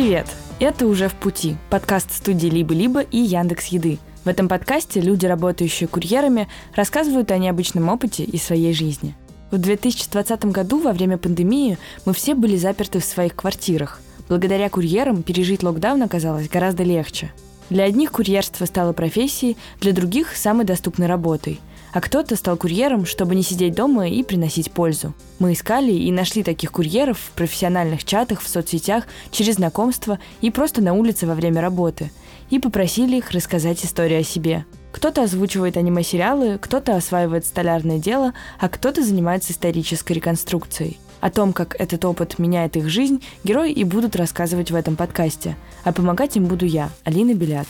Привет! Это уже в пути. Подкаст студии «Либо-либо» и Яндекс Еды. В этом подкасте люди, работающие курьерами, рассказывают о необычном опыте и своей жизни. В 2020 году, во время пандемии, мы все были заперты в своих квартирах. Благодаря курьерам пережить локдаун оказалось гораздо легче. Для одних курьерство стало профессией, для других – самой доступной работой – а кто-то стал курьером, чтобы не сидеть дома и приносить пользу. Мы искали и нашли таких курьеров в профессиональных чатах, в соцсетях, через знакомства и просто на улице во время работы. И попросили их рассказать историю о себе. Кто-то озвучивает аниме-сериалы, кто-то осваивает столярное дело, а кто-то занимается исторической реконструкцией. О том, как этот опыт меняет их жизнь, герои и будут рассказывать в этом подкасте. А помогать им буду я, Алина Белят.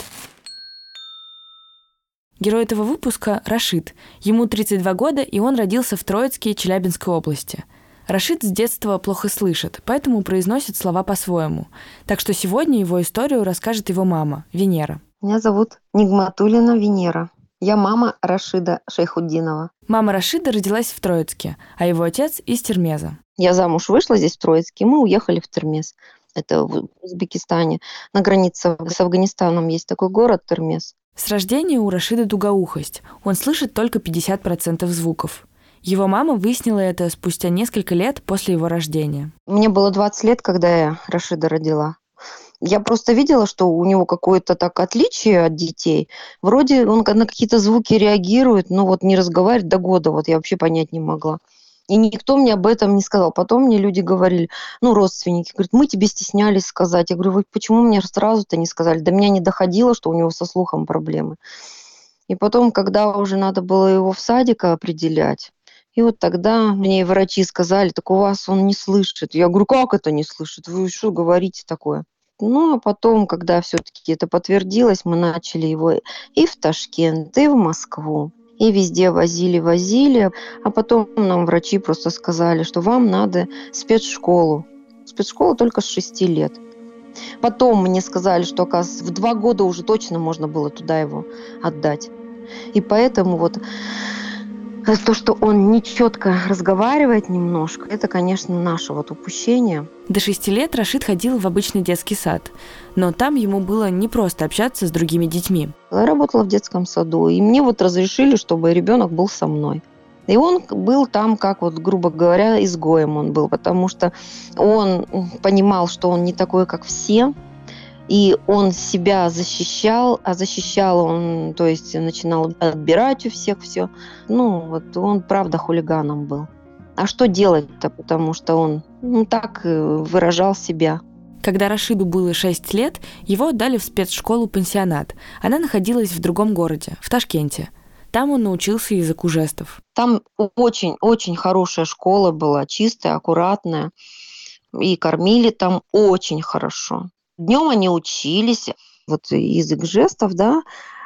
Герой этого выпуска – Рашид. Ему 32 года, и он родился в Троицке, Челябинской области. Рашид с детства плохо слышит, поэтому произносит слова по-своему. Так что сегодня его историю расскажет его мама, Венера. Меня зовут Нигматулина Венера. Я мама Рашида Шейхуддинова. Мама Рашида родилась в Троицке, а его отец из Термеза. Я замуж вышла здесь, в Троицке, и мы уехали в Термез. Это в Узбекистане. На границе с Афганистаном есть такой город Термез. С рождения у Рашида дугоухость. Он слышит только 50% звуков. Его мама выяснила это спустя несколько лет после его рождения. Мне было 20 лет, когда я Рашида родила. Я просто видела, что у него какое-то так отличие от детей. Вроде он на какие-то звуки реагирует, но вот не разговаривает до года, вот я вообще понять не могла. И никто мне об этом не сказал. Потом мне люди говорили, ну, родственники, говорят, мы тебе стеснялись сказать. Я говорю, вы почему мне сразу-то не сказали? До меня не доходило, что у него со слухом проблемы. И потом, когда уже надо было его в садик определять, и вот тогда мне врачи сказали, так у вас он не слышит. Я говорю, как это не слышит? Вы что говорите такое? Ну, а потом, когда все-таки это подтвердилось, мы начали его и в Ташкент, и в Москву и везде возили, возили. А потом нам врачи просто сказали, что вам надо спецшколу. Спецшкола только с 6 лет. Потом мне сказали, что, оказывается, в два года уже точно можно было туда его отдать. И поэтому вот то, что он нечетко разговаривает немножко, это, конечно, наше вот упущение. До шести лет Рашид ходил в обычный детский сад, но там ему было непросто общаться с другими детьми. Я работала в детском саду, и мне вот разрешили, чтобы ребенок был со мной. И он был там, как вот, грубо говоря, изгоем он был, потому что он понимал, что он не такой, как все, и он себя защищал, а защищал он, то есть начинал отбирать у всех все. Ну, вот он правда хулиганом был. А что делать-то, потому что он ну, так э, выражал себя. Когда Рашиду было 6 лет, его отдали в спецшколу-пансионат. Она находилась в другом городе, в Ташкенте. Там он научился языку жестов. Там очень-очень хорошая школа была, чистая, аккуратная. И кормили там очень хорошо. Днем они учились, вот язык жестов, да,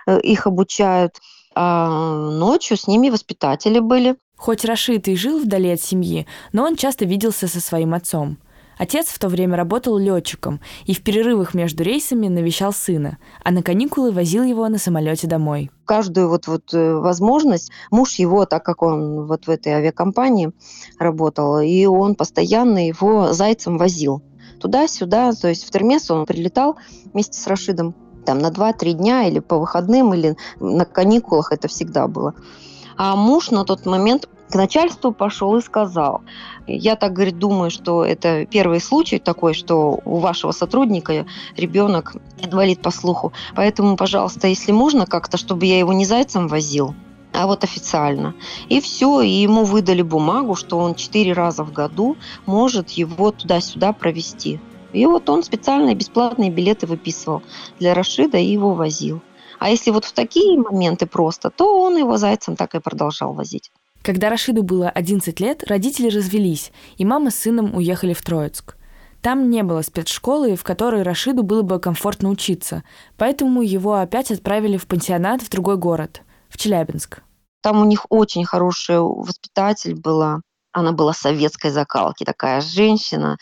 э, их обучают, а ночью с ними воспитатели были. Хоть Рашид и жил вдали от семьи, но он часто виделся со своим отцом. Отец в то время работал летчиком и в перерывах между рейсами навещал сына, а на каникулы возил его на самолете домой. Каждую вот, вот э, возможность муж его, так как он вот в этой авиакомпании работал, и он постоянно его зайцем возил туда-сюда. То есть в Термес он прилетал вместе с Рашидом там на 2-3 дня или по выходным, или на каникулах это всегда было. А муж на тот момент к начальству пошел и сказал, я так, говорит, думаю, что это первый случай такой, что у вашего сотрудника ребенок инвалид по слуху. Поэтому, пожалуйста, если можно как-то, чтобы я его не зайцем возил, а вот официально. И все, и ему выдали бумагу, что он четыре раза в году может его туда-сюда провести. И вот он специальные бесплатные билеты выписывал для Рашида и его возил. А если вот в такие моменты просто, то он его зайцем так и продолжал возить. Когда Рашиду было 11 лет, родители развелись, и мама с сыном уехали в Троицк. Там не было спецшколы, в которой Рашиду было бы комфортно учиться, поэтому его опять отправили в пансионат в другой город – в Челябинск. Там у них очень хорошая воспитатель была. Она была советской закалки, такая женщина,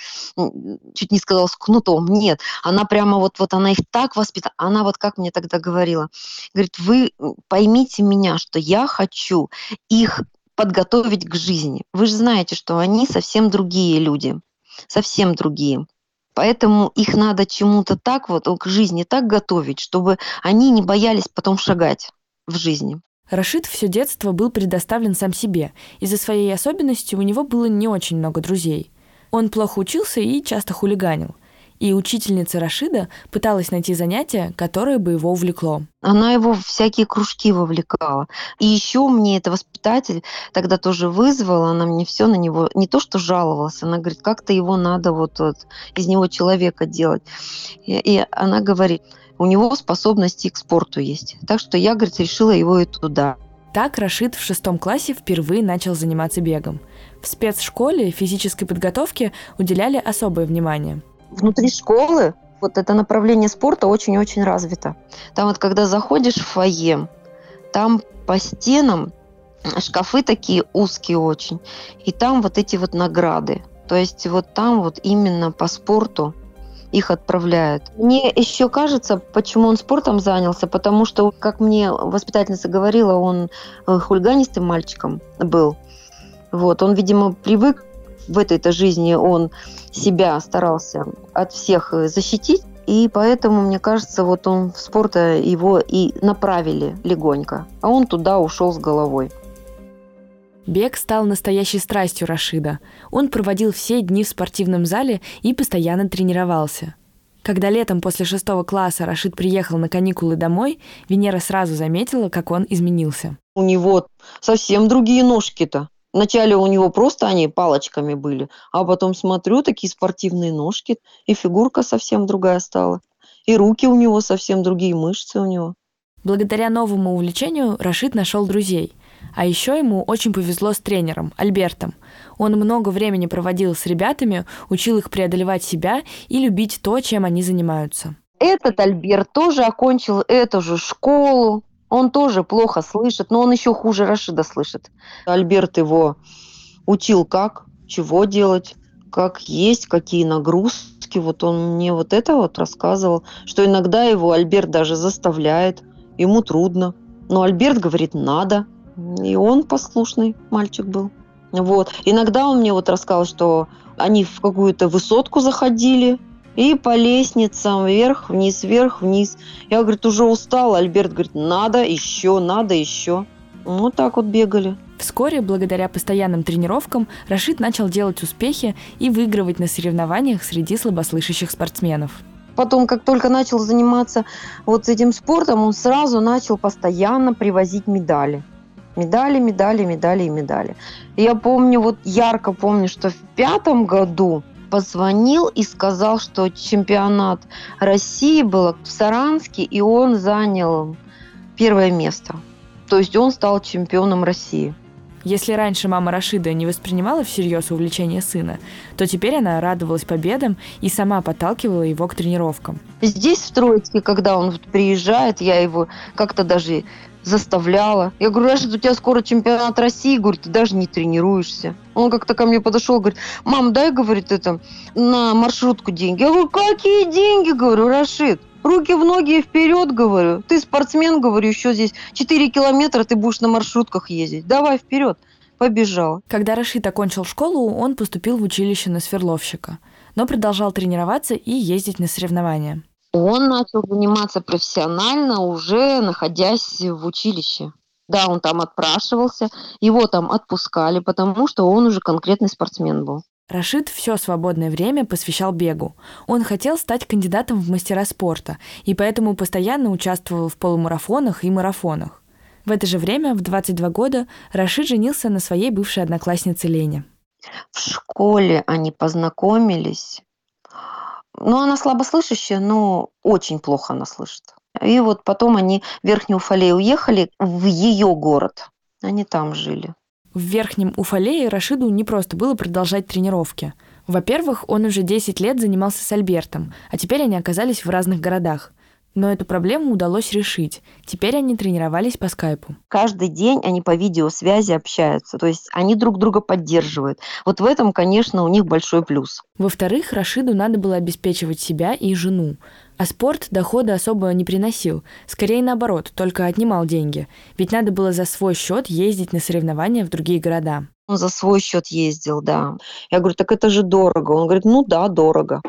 чуть не сказала с кнутом. Нет, она прямо вот, вот она их так воспитала. Она вот как мне тогда говорила, говорит, вы поймите меня, что я хочу их подготовить к жизни. Вы же знаете, что они совсем другие люди, совсем другие. Поэтому их надо чему-то так вот, к жизни так готовить, чтобы они не боялись потом шагать в жизни. Рашид все детство был предоставлен сам себе. Из-за своей особенности у него было не очень много друзей. Он плохо учился и часто хулиганил и учительница Рашида пыталась найти занятие, которое бы его увлекло. Она его в всякие кружки вовлекала. И еще мне это воспитатель тогда тоже вызвала, она мне все на него, не то что жаловалась, она говорит, как-то его надо вот, вот из него человека делать. И, и она говорит, у него способности к спорту есть. Так что я, говорит, решила его и туда. Так Рашид в шестом классе впервые начал заниматься бегом. В спецшколе физической подготовке уделяли особое внимание – внутри школы вот это направление спорта очень-очень развито. Там вот когда заходишь в фойе, там по стенам шкафы такие узкие очень, и там вот эти вот награды. То есть вот там вот именно по спорту их отправляют. Мне еще кажется, почему он спортом занялся, потому что, как мне воспитательница говорила, он э, хулиганистым мальчиком был. Вот, он, видимо, привык в этой-то жизни он себя старался от всех э, защитить, и поэтому, мне кажется, вот он в спорт его и направили легонько, а он туда ушел с головой. Бег стал настоящей страстью Рашида. Он проводил все дни в спортивном зале и постоянно тренировался. Когда летом после шестого класса Рашид приехал на каникулы домой, Венера сразу заметила, как он изменился. У него совсем другие ножки-то. Вначале у него просто они палочками были, а потом смотрю, такие спортивные ножки, и фигурка совсем другая стала. И руки у него совсем другие, мышцы у него. Благодаря новому увлечению Рашид нашел друзей. А еще ему очень повезло с тренером, Альбертом. Он много времени проводил с ребятами, учил их преодолевать себя и любить то, чем они занимаются. Этот Альберт тоже окончил эту же школу, он тоже плохо слышит, но он еще хуже Рашида слышит. Альберт его учил, как, чего делать, как есть, какие нагрузки. Вот он мне вот это вот рассказывал, что иногда его Альберт даже заставляет, ему трудно. Но Альберт говорит «надо», и он послушный мальчик был. Вот. Иногда он мне вот рассказал, что они в какую-то высотку заходили, и по лестницам вверх, вниз, вверх, вниз. Я, говорит, уже устала. Альберт говорит, надо еще, надо еще. Вот так вот бегали. Вскоре, благодаря постоянным тренировкам, Рашид начал делать успехи и выигрывать на соревнованиях среди слабослышащих спортсменов. Потом, как только начал заниматься вот этим спортом, он сразу начал постоянно привозить медали. Медали, медали, медали и медали. Я помню, вот ярко помню, что в пятом году позвонил и сказал, что чемпионат России был в Саранске, и он занял первое место. То есть он стал чемпионом России. Если раньше мама Рашида не воспринимала всерьез увлечение сына, то теперь она радовалась победам и сама подталкивала его к тренировкам. Здесь, в Троицке, когда он приезжает, я его как-то даже заставляла. Я говорю, Рашид, у тебя скоро чемпионат России, говорит, ты даже не тренируешься. Он как-то ко мне подошел, говорит, мам, дай, говорит, это, на маршрутку деньги. Я говорю, какие деньги, говорю, Рашид? Руки в ноги и вперед, говорю. Ты спортсмен, говорю, еще здесь 4 километра ты будешь на маршрутках ездить. Давай вперед. Побежал. Когда Рашид окончил школу, он поступил в училище на сверловщика, но продолжал тренироваться и ездить на соревнования он начал заниматься профессионально, уже находясь в училище. Да, он там отпрашивался, его там отпускали, потому что он уже конкретный спортсмен был. Рашид все свободное время посвящал бегу. Он хотел стать кандидатом в мастера спорта, и поэтому постоянно участвовал в полумарафонах и марафонах. В это же время, в 22 года, Рашид женился на своей бывшей однокласснице Лене. В школе они познакомились. Ну, она слабослышащая, но очень плохо она слышит. И вот потом они в Верхнюю Уфалей уехали в ее город. Они там жили. В Верхнем Уфалее Рашиду не просто было продолжать тренировки. Во-первых, он уже 10 лет занимался с Альбертом, а теперь они оказались в разных городах. Но эту проблему удалось решить. Теперь они тренировались по скайпу. Каждый день они по видеосвязи общаются. То есть они друг друга поддерживают. Вот в этом, конечно, у них большой плюс. Во-вторых, Рашиду надо было обеспечивать себя и жену. А спорт дохода особо не приносил. Скорее наоборот, только отнимал деньги. Ведь надо было за свой счет ездить на соревнования в другие города. Он за свой счет ездил, да. Я говорю, так это же дорого. Он говорит, ну да, дорого.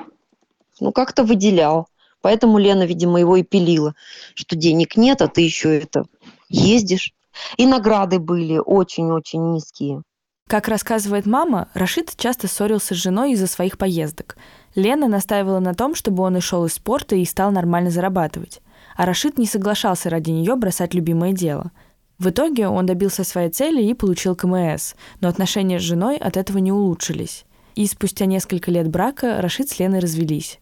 ну, как-то выделял. Поэтому Лена, видимо, его и пилила, что денег нет, а ты еще это ездишь. И награды были очень-очень низкие. Как рассказывает мама, Рашид часто ссорился с женой из-за своих поездок. Лена настаивала на том, чтобы он и шел из спорта и стал нормально зарабатывать. А Рашид не соглашался ради нее бросать любимое дело. В итоге он добился своей цели и получил КМС, но отношения с женой от этого не улучшились. И спустя несколько лет брака Рашид с Леной развелись.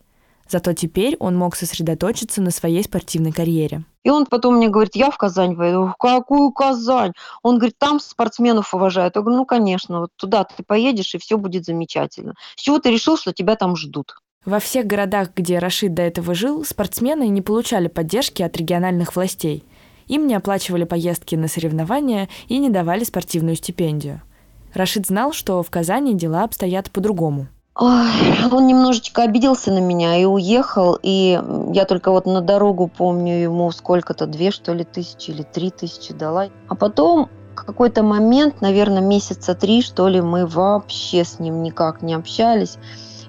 Зато теперь он мог сосредоточиться на своей спортивной карьере. И он потом мне говорит, я в Казань поеду. В какую Казань? Он говорит, там спортсменов уважают. Я говорю, ну, конечно, вот туда ты поедешь, и все будет замечательно. С чего ты решил, что тебя там ждут? Во всех городах, где Рашид до этого жил, спортсмены не получали поддержки от региональных властей. Им не оплачивали поездки на соревнования и не давали спортивную стипендию. Рашид знал, что в Казани дела обстоят по-другому. Он немножечко обиделся на меня и уехал, и я только вот на дорогу помню ему сколько-то, две что ли тысячи или три тысячи дала. А потом какой-то момент, наверное, месяца три что ли, мы вообще с ним никак не общались.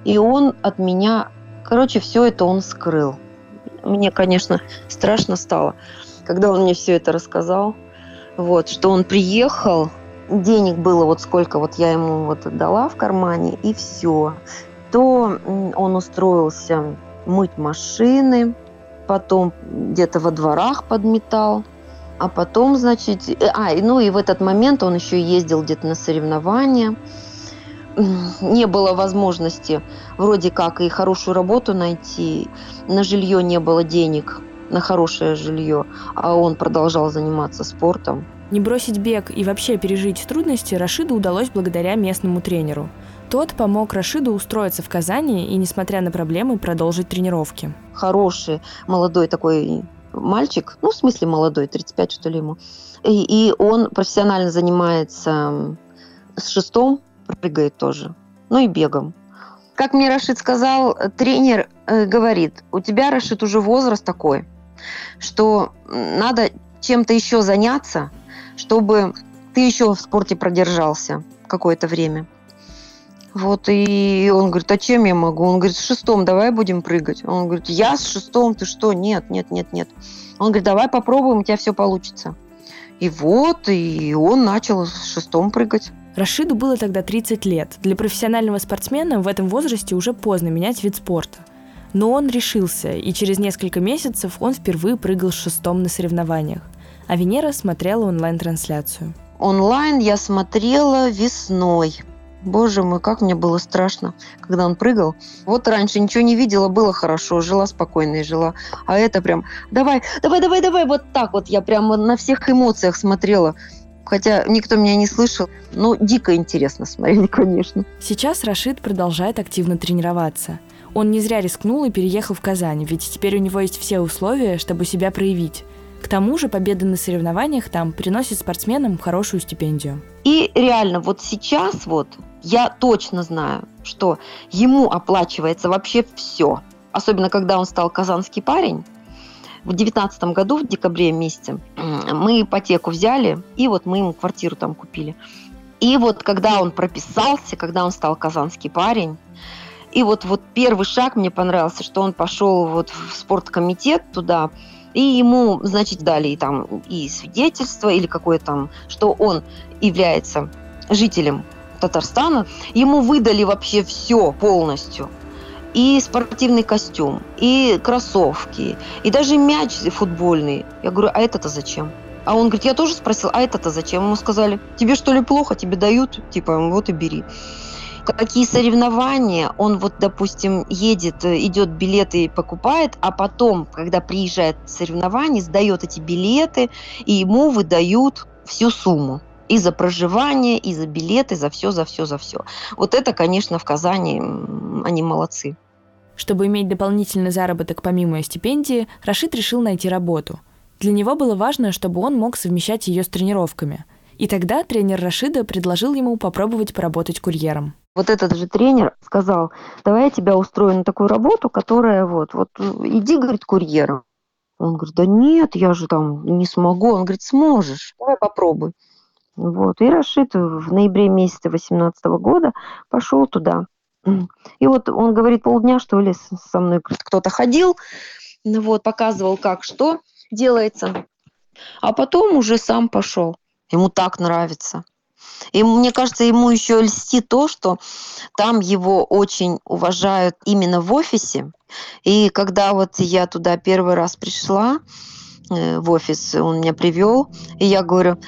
И он от меня, короче, все это он скрыл. Мне, конечно, страшно стало, когда он мне все это рассказал. Вот, что он приехал, денег было вот сколько вот я ему вот дала в кармане, и все. То он устроился мыть машины, потом где-то во дворах подметал, а потом, значит, э, а, ну и в этот момент он еще ездил где-то на соревнования. Не было возможности вроде как и хорошую работу найти, на жилье не было денег, на хорошее жилье, а он продолжал заниматься спортом. Не бросить бег и вообще пережить трудности Рашиду удалось благодаря местному тренеру. Тот помог Рашиду устроиться в Казани и, несмотря на проблемы, продолжить тренировки. Хороший, молодой такой мальчик, ну, в смысле молодой, 35 что ли ему. И, и он профессионально занимается с шестом, прыгает тоже, ну и бегом. Как мне Рашид сказал, тренер э, говорит, у тебя, Рашид, уже возраст такой, что надо чем-то еще заняться – чтобы ты еще в спорте продержался какое-то время. Вот, и он говорит, а чем я могу? Он говорит, с шестом давай будем прыгать. Он говорит, я с шестом, ты что? Нет, нет, нет, нет. Он говорит, давай попробуем, у тебя все получится. И вот, и он начал с шестом прыгать. Рашиду было тогда 30 лет. Для профессионального спортсмена в этом возрасте уже поздно менять вид спорта. Но он решился, и через несколько месяцев он впервые прыгал с шестом на соревнованиях а Венера смотрела онлайн-трансляцию. Онлайн я смотрела весной. Боже мой, как мне было страшно, когда он прыгал. Вот раньше ничего не видела, было хорошо, жила спокойно и жила. А это прям, давай, давай, давай, давай, вот так вот. Я прям на всех эмоциях смотрела. Хотя никто меня не слышал. Ну, дико интересно смотреть, конечно. Сейчас Рашид продолжает активно тренироваться. Он не зря рискнул и переехал в Казань, ведь теперь у него есть все условия, чтобы себя проявить. К тому же победы на соревнованиях там приносят спортсменам хорошую стипендию. И реально, вот сейчас вот я точно знаю, что ему оплачивается вообще все. Особенно, когда он стал казанский парень. В девятнадцатом году, в декабре месяце, мы ипотеку взяли, и вот мы ему квартиру там купили. И вот когда он прописался, когда он стал казанский парень, и вот, вот первый шаг мне понравился, что он пошел вот в спорткомитет туда, и ему, значит, дали и там и свидетельство, или какое там, что он является жителем Татарстана. Ему выдали вообще все полностью. И спортивный костюм, и кроссовки, и даже мяч футбольный. Я говорю, а это-то зачем? А он говорит, я тоже спросил, а это-то зачем? Ему сказали, тебе что ли плохо, тебе дают, типа, вот и бери какие соревнования, он вот, допустим, едет, э, идет билеты покупает, а потом, когда приезжает соревнование, сдает эти билеты, и ему выдают всю сумму. И за проживание, и за билеты, за все, за все, за все. Вот это, конечно, в Казани они молодцы. Чтобы иметь дополнительный заработок помимо стипендии, Рашид решил найти работу. Для него было важно, чтобы он мог совмещать ее с тренировками. И тогда тренер Рашида предложил ему попробовать поработать курьером. Вот этот же тренер сказал, давай я тебя устрою на такую работу, которая вот, вот иди, говорит, курьером. Он говорит, да нет, я же там не смогу. Он говорит, сможешь, давай попробуй. Вот. И Рашид в ноябре месяце 2018 года пошел туда. И вот он говорит, полдня, что ли, со мной кто-то ходил, ну вот, показывал, как что делается. А потом уже сам пошел. Ему так нравится. И мне кажется, ему еще льстит то, что там его очень уважают именно в офисе. И когда вот я туда первый раз пришла, э, в офис он меня привел, и я говорю,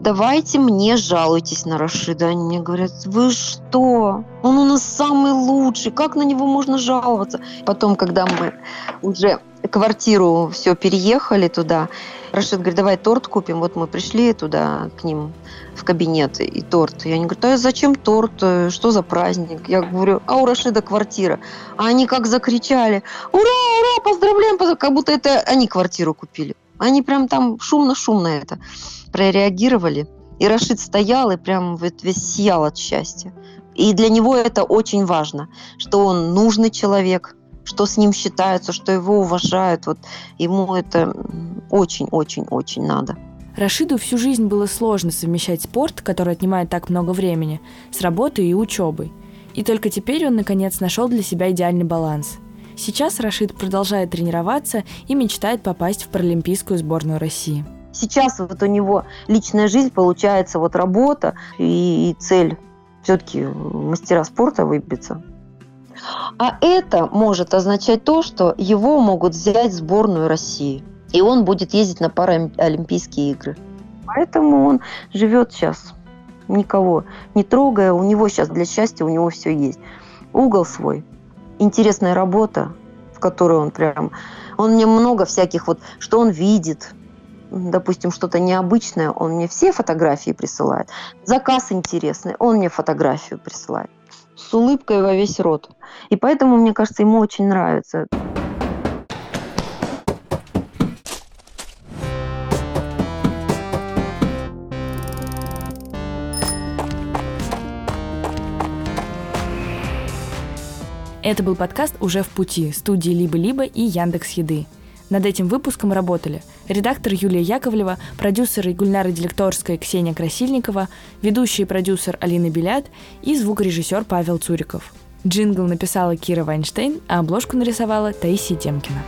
давайте мне жалуйтесь на Рашида. Они мне говорят, вы что? Он у нас самый лучший, как на него можно жаловаться? Потом, когда мы уже квартиру все переехали туда, Рашид говорит, давай торт купим. Вот мы пришли туда к ним в кабинет и торт. И они говорят, а зачем торт? Что за праздник? Я говорю, а у Рашида квартира. А они как закричали, ура, ура, поздравляем, как будто это они квартиру купили. Они прям там шумно-шумно это прореагировали. И Рашид стоял и прям весь сиял от счастья. И для него это очень важно, что он нужный человек, что с ним считаются, что его уважают. Вот ему это очень-очень-очень надо. Рашиду всю жизнь было сложно совмещать спорт, который отнимает так много времени, с работой и учебой. И только теперь он, наконец, нашел для себя идеальный баланс. Сейчас Рашид продолжает тренироваться и мечтает попасть в паралимпийскую сборную России. Сейчас вот у него личная жизнь, получается, вот работа и, цель все-таки мастера спорта выбиться. А это может означать то, что его могут взять в сборную России. И он будет ездить на Паралимпийские игры. Поэтому он живет сейчас, никого не трогая. У него сейчас для счастья, у него все есть. Угол свой, интересная работа, в которой он прям... Он мне много всяких вот, что он видит, допустим, что-то необычное, он мне все фотографии присылает. Заказ интересный, он мне фотографию присылает с улыбкой во весь рот. И поэтому, мне кажется, ему очень нравится. Это был подкаст «Уже в пути» студии «Либо-либо» и Яндекс Еды. Над этим выпуском работали редактор Юлия Яковлева, продюсеры Гульнара Делекторская и Ксения Красильникова, ведущий продюсер Алина Белят и звукорежиссер Павел Цуриков. Джингл написала Кира Вайнштейн, а обложку нарисовала Таисия Темкина.